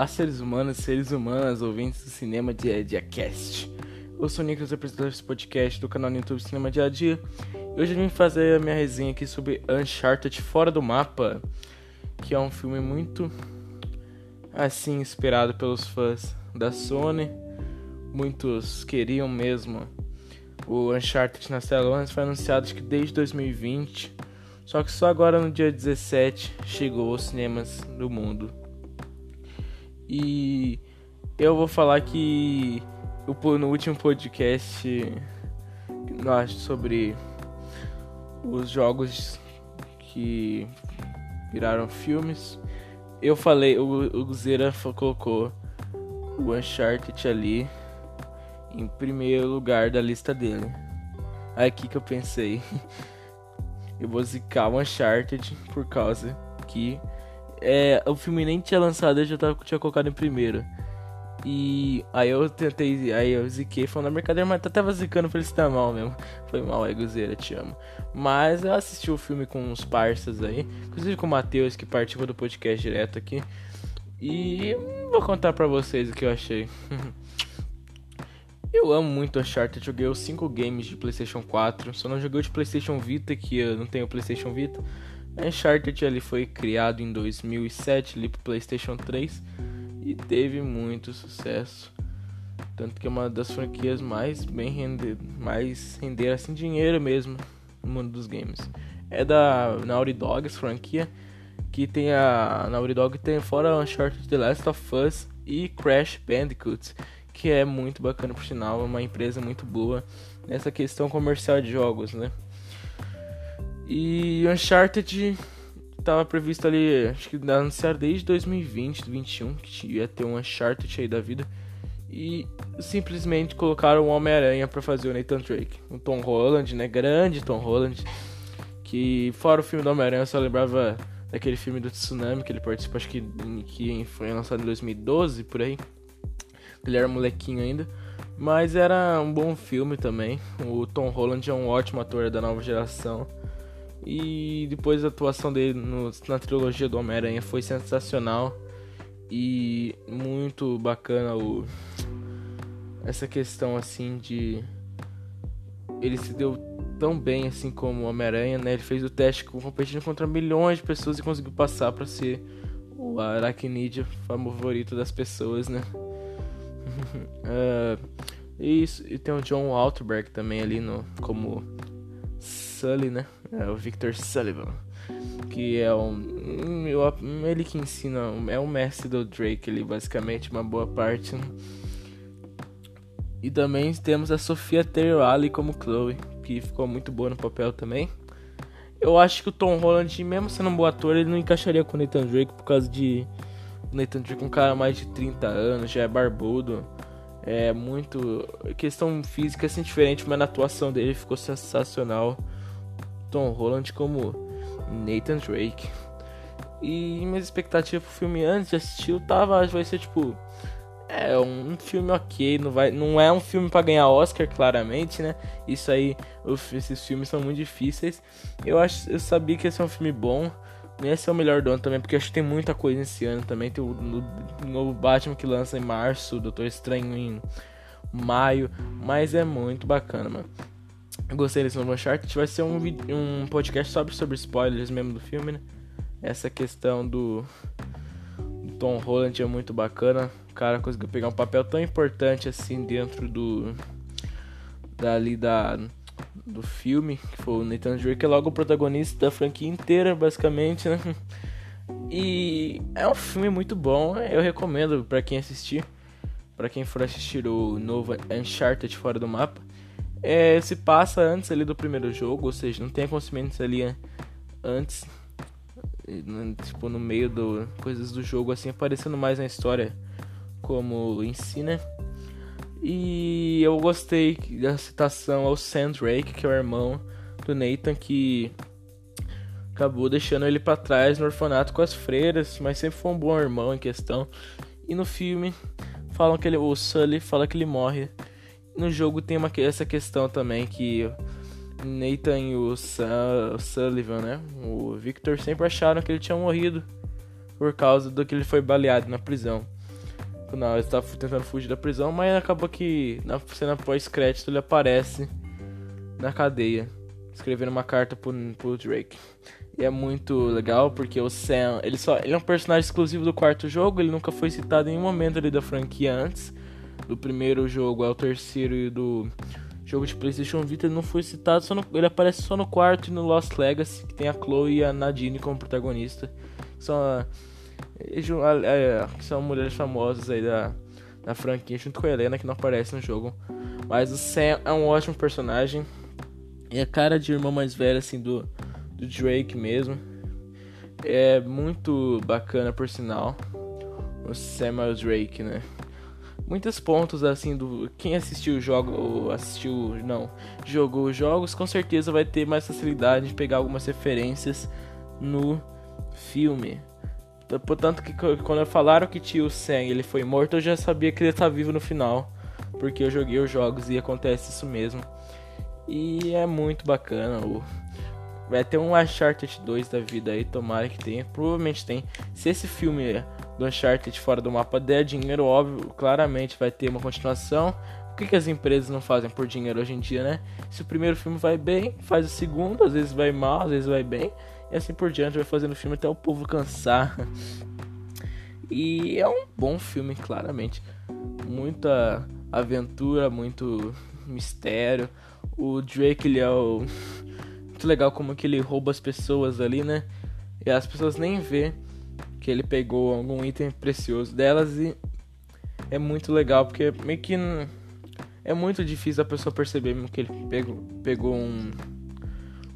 Olá, seres humanos, seres humanas, ouvintes do Cinema Dia a Dia Cast. Eu sou o Nicolas, apresentador desse podcast do canal no YouTube Cinema Dia a Dia. E hoje eu vim fazer a minha resenha aqui sobre Uncharted Fora do Mapa, que é um filme muito, assim, esperado pelos fãs da Sony. Muitos queriam mesmo o Uncharted nas telas, foi anunciado que desde 2020. Só que só agora no dia 17 chegou aos cinemas do mundo. E eu vou falar que no último podcast sobre os jogos que viraram filmes, eu falei, o, o Zera colocou o Uncharted ali em primeiro lugar da lista dele. Aí aqui que eu pensei, eu vou zicar o Uncharted por causa que é, o filme nem tinha lançado, eu já tava, tinha colocado em primeiro. E aí eu tentei, aí eu ziquei falando na brincadeira, mas tá tava zicando pra ele se dar mal mesmo. Foi mal, é Guzeira, te amo. Mas eu assisti o filme com uns parças aí, inclusive com o Matheus, que participa do podcast direto aqui. E vou contar pra vocês o que eu achei. eu amo muito Uncharted, joguei os 5 games de Playstation 4, só não joguei o de Playstation Vita, que eu não tenho Playstation Vita. Uncharted ele foi criado em 2007 ali pro PlayStation 3 e teve muito sucesso. Tanto que é uma das franquias mais bem render, mais render assim dinheiro mesmo no mundo dos games. É da Naughty Dogs franquia que tem a Naughty Dog tem fora Uncharted The Last of Us e Crash Bandicoot, que é muito bacana por sinal, é uma empresa muito boa nessa questão comercial de jogos, né? E Uncharted tava previsto ali, acho que anunciar desde 2020, 2021, que ia ter um Uncharted aí da vida. E simplesmente colocaram o Homem-Aranha para fazer o Nathan Drake. O Tom Holland, né? Grande Tom Holland. Que fora o filme do Homem-Aranha, eu só lembrava daquele filme do Tsunami que ele participou, acho que, que foi lançado em 2012, por aí. Ele era molequinho ainda. Mas era um bom filme também. O Tom Holland é um ótimo ator da nova geração. E depois a atuação dele no, na trilogia do Homem-Aranha foi sensacional e muito bacana o essa questão assim de ele se deu tão bem assim como o Homem-Aranha, né? Ele fez o teste competindo contra milhões de pessoas e conseguiu passar para ser o aracnídeo favorito das pessoas, né? uh, isso, e tem o John Walterberg também ali no como Sully, né? É o Victor Sullivan. Que é um. Ele que ensina. É o mestre do Drake ali, basicamente, uma boa parte. E também temos a Sofia Taylor como Chloe, que ficou muito boa no papel também. Eu acho que o Tom Holland, mesmo sendo um bom ator, ele não encaixaria com o Nathan Drake por causa de. O Nathan Drake, um cara mais de 30 anos, já é barbudo. É muito. Questão física assim diferente, mas na atuação dele ficou sensacional. Tom Holland como Nathan Drake. E minhas expectativas pro filme antes de assistir, eu tava, vai ser tipo. É um filme ok, não, vai, não é um filme para ganhar Oscar, claramente, né? Isso aí, esses filmes são muito difíceis. Eu acho, eu sabia que ia ser um filme bom. Ia ser o melhor do ano também, porque acho que tem muita coisa esse ano também. Tem o, o novo Batman que lança em março, o Doutor Estranho em maio. Mas é muito bacana, mano. Gostei desse novo Uncharted. Vai ser um, um podcast sobre, sobre spoilers mesmo do filme, né? Essa questão do, do Tom Holland é muito bacana. O cara conseguiu pegar um papel tão importante assim dentro do. Dali da. Do filme, que foi o Nathan Drake, que é logo o protagonista da franquia inteira, basicamente, né? E é um filme muito bom, eu recomendo para quem assistir, para quem for assistir o novo Uncharted fora do mapa é, se passa antes ali do primeiro jogo, ou seja, não tem acontecimentos ali antes, tipo no meio do coisas do jogo assim aparecendo mais na história como ensina. Né? E eu gostei da citação ao Sam Drake, que é o irmão do Nathan que acabou deixando ele para trás no orfanato com as freiras, mas sempre foi um bom irmão em questão. E no filme falam que ele, o Sully fala que ele morre no jogo tem uma, essa questão também que Nathan e o, o Sullivan, né? O Victor sempre acharam que ele tinha morrido por causa do que ele foi baleado na prisão. Quando ela está tentando fugir da prisão, mas acabou que na cena pós-crédito ele aparece na cadeia, escrevendo uma carta pro, pro Drake. E é muito legal porque o Sam, ele só, ele é um personagem exclusivo do quarto jogo, ele nunca foi citado em nenhum momento ali da franquia antes. Do primeiro jogo ao terceiro e do jogo de PlayStation Vita ele não foi citado, só no, ele aparece só no quarto e no Lost Legacy, que tem a Chloe e a Nadine como protagonista. São, é, são mulheres famosas aí da, da franquia, junto com a Helena, que não aparece no jogo. Mas o Sam é um ótimo personagem. E a cara de irmão mais velho, assim, do, do Drake mesmo. É muito bacana, por sinal. O Samuel Drake, né? Muitos pontos assim do quem assistiu o jogo assistiu não jogou os jogos com certeza vai ter mais facilidade de pegar algumas referências no filme. Portanto que quando falaram que tio Sam ele foi morto eu já sabia que ele tá vivo no final porque eu joguei os jogos e acontece isso mesmo. E é muito bacana o vai ter um Uncharted 2 da vida aí tomara que tenha provavelmente tem. Se esse filme do Uncharted fora do mapa der dinheiro, óbvio, claramente vai ter uma continuação. O que, que as empresas não fazem por dinheiro hoje em dia, né? Se o primeiro filme vai bem, faz o segundo, às vezes vai mal, às vezes vai bem, e assim por diante, vai fazendo filme até o povo cansar. E é um bom filme, claramente. Muita aventura, muito mistério. O Drake, ele é o... muito legal como que ele rouba as pessoas ali, né? E as pessoas nem vê que ele pegou algum item precioso delas e é muito legal porque meio que é muito difícil a pessoa perceber que ele pegou, pegou um,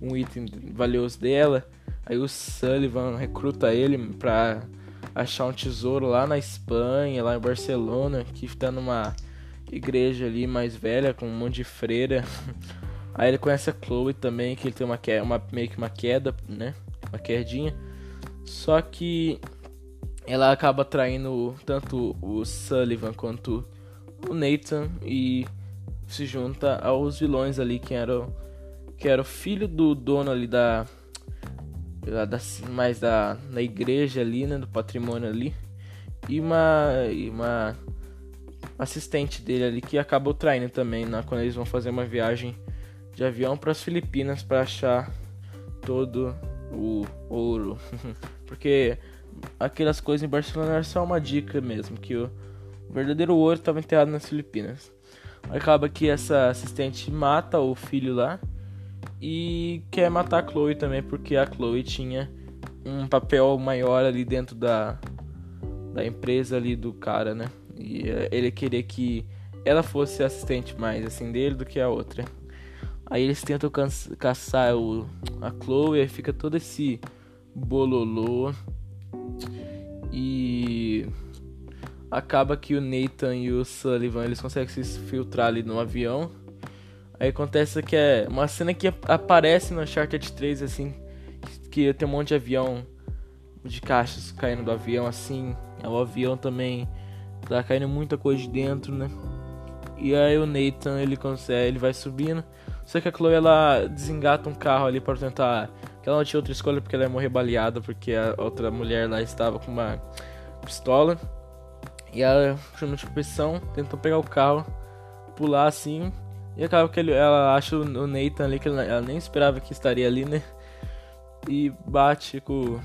um item valioso dela. Aí o Sullivan recruta ele pra achar um tesouro lá na Espanha, lá em Barcelona, que está numa igreja ali mais velha com um monte de freira. Aí ele conhece a Chloe também, que ele tem uma, uma meio que uma queda, né? Uma quedinha. Só que ela acaba traindo tanto o Sullivan quanto o Nathan e se junta aos vilões ali que era que era o filho do dono ali da, da mais da na igreja ali, né, do patrimônio ali e uma e uma assistente dele ali que acabou traindo também na, quando eles vão fazer uma viagem de avião para as Filipinas para achar todo o ouro. Porque aquelas coisas em Barcelona era só uma dica mesmo, que o verdadeiro ouro estava enterrado nas Filipinas. Acaba que essa assistente mata o filho lá e quer matar a Chloe também, porque a Chloe tinha um papel maior ali dentro da, da empresa ali do cara, né? E eh, ele queria que ela fosse assistente mais assim dele do que a outra. Aí eles tentam caçar o, a Chloe e fica todo esse bololô. E acaba que o Nathan e o Sullivan eles conseguem se filtrar ali no avião. Aí acontece que é uma cena que aparece no Uncharted 3 assim, que tem um monte de avião de caixas caindo do avião assim. O avião também tá caindo muita coisa de dentro, né? E aí o Nathan ele consegue, ele vai subindo. Só que a Chloe ela desengata um carro ali para tentar que ela não tinha outra escolha porque ela ia morrer baleada porque a outra mulher lá estava com uma pistola. E ela, chamando de competição, tentou pegar o carro, pular assim. E acaba que ele, ela acha o Nathan ali, que ela nem esperava que estaria ali, né? E bate com o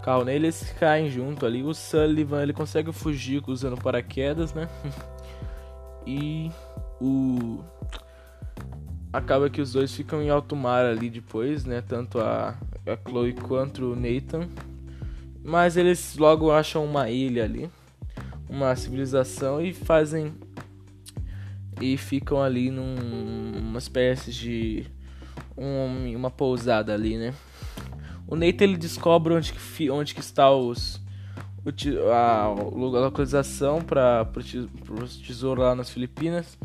carro nele, eles caem junto ali. O Sullivan ele consegue fugir usando paraquedas, né? E o acaba que os dois ficam em alto mar ali depois, né? Tanto a, a Chloe quanto o Nathan. Mas eles logo acham uma ilha ali, uma civilização e fazem e ficam ali num, numa espécie de um, uma pousada ali, né? O Nathan ele descobre onde que, onde que está os a localização para o tesouro lá nas Filipinas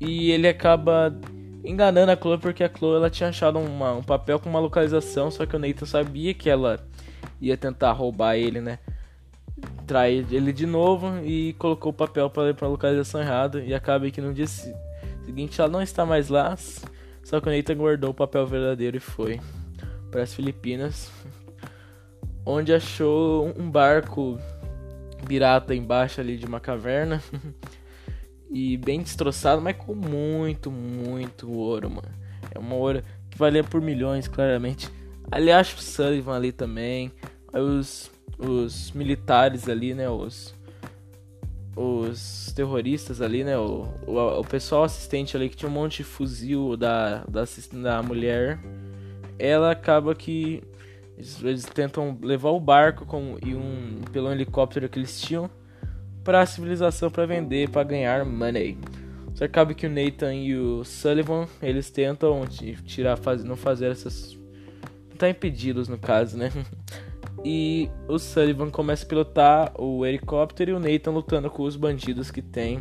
e ele acaba enganando a Chloe porque a Chloe ela tinha achado uma, um papel com uma localização, só que o Nathan sabia que ela ia tentar roubar ele, né? Trair ele de novo e colocou o papel para ir para localização errada e acaba que no dia seguinte ela não está mais lá, só que o Nathan guardou o papel verdadeiro e foi para as Filipinas, onde achou um barco pirata embaixo ali de uma caverna. e bem destroçado, mas com muito, muito ouro, mano. É uma ouro que valia por milhões, claramente. Aliás, o Sullivan ali também. Aí os, os militares ali, né? Os, os terroristas ali, né? O, o, o, pessoal assistente ali que tinha um monte de fuzil da, da, da mulher. Ela acaba que eles, eles tentam levar o barco com, e um pelo helicóptero que eles tinham para a civilização para vender, para ganhar money. Só acaba que o Nathan e o Sullivan eles tentam tirar, faz, não fazer essas, tá impedidos no caso, né? E o Sullivan começa a pilotar o helicóptero e o Nathan lutando com os bandidos que tem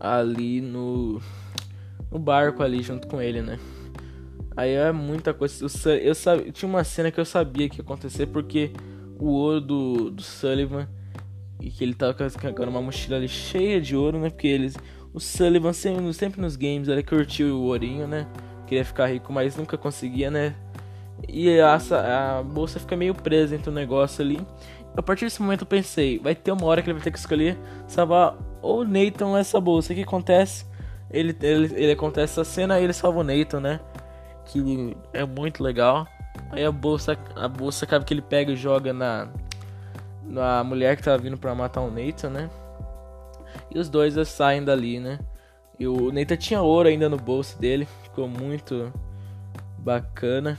ali no, no barco ali junto com ele, né? Aí é muita coisa. Eu, eu tinha uma cena que eu sabia que ia acontecer porque o ouro do, do Sullivan e que ele tava carregando uma mochila ali cheia de ouro, né? Porque eles. O Sullivan sempre, sempre nos games ele curtiu o ourinho, né? Queria ficar rico, mas nunca conseguia, né? E a, a bolsa fica meio presa entre o negócio ali. A partir desse momento eu pensei, vai ter uma hora que ele vai ter que escolher salvar ou Nathan ou essa bolsa. O que acontece? Ele, ele, ele acontece essa cena e ele salva o Nathan, né? Que é muito legal. Aí a bolsa, a bolsa acaba que ele pega e joga na, na mulher que tá vindo pra matar o Nathan, né? E os dois saem dali, né? E o Nathan tinha ouro ainda no bolso dele, ficou muito bacana.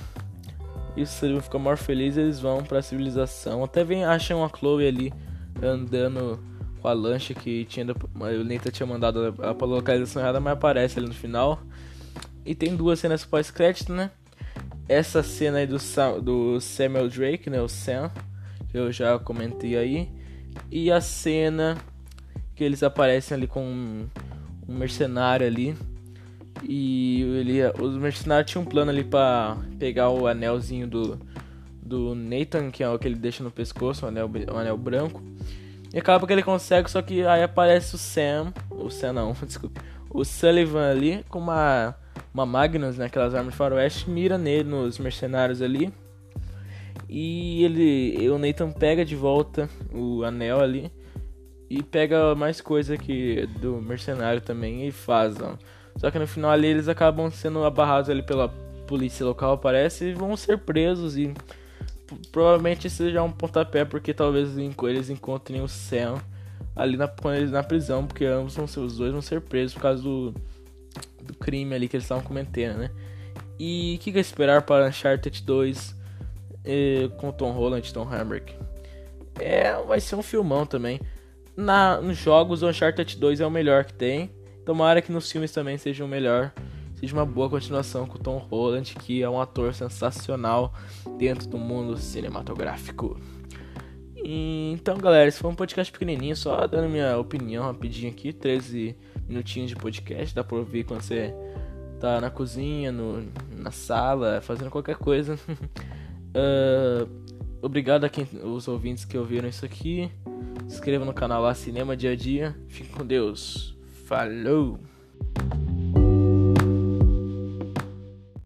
E o Sullivan fica maior feliz eles vão pra civilização. Até vem, acham a Chloe ali andando com a lancha que tinha. O Nathan tinha mandado ela pra localização errada, mas aparece ali no final. E tem duas cenas pós-crédito, né? Essa cena aí do, do Samuel Drake, né? O Sam, eu já comentei aí. E a cena que eles aparecem ali com um, um mercenário ali e ele, os mercenários tinham um plano ali para pegar o anelzinho do, do Nathan, que é o que ele deixa no pescoço, o anel, o anel branco. E acaba que ele consegue, só que aí aparece o Sam, o Sam não, desculpe, o Sullivan ali com uma, uma Magnus, né, aquelas armas de faroeste, mira nele, nos mercenários ali. E ele, o Nathan pega de volta o anel ali e pega mais coisa que do mercenário também e faz, ó. Só que no final ali eles acabam sendo abarrados ali pela polícia local, parece, e vão ser presos e provavelmente seja um pontapé porque talvez eles encontrem o Sam ali na, na prisão, porque ambos vão ser, os dois vão ser presos por causa do, do crime ali que eles estavam cometendo, né? E o que, que é esperar para Uncharted 2 com Tom Holland e Tom Hambrick? É, vai ser um filmão também. Na, nos jogos, o Uncharted 2 é o melhor que tem. Tomara que nos filmes também seja o melhor. Seja uma boa continuação com o Tom Holland, que é um ator sensacional dentro do mundo cinematográfico. E, então, galera, esse foi um podcast pequenininho, só dando minha opinião rapidinho aqui. 13 minutinhos de podcast, dá pra ouvir quando você tá na cozinha, no, na sala, fazendo qualquer coisa. uh, obrigado a quem, os ouvintes que ouviram isso aqui. Se inscreva no canal lá Cinema Dia a Dia. Fique com Deus. Falou!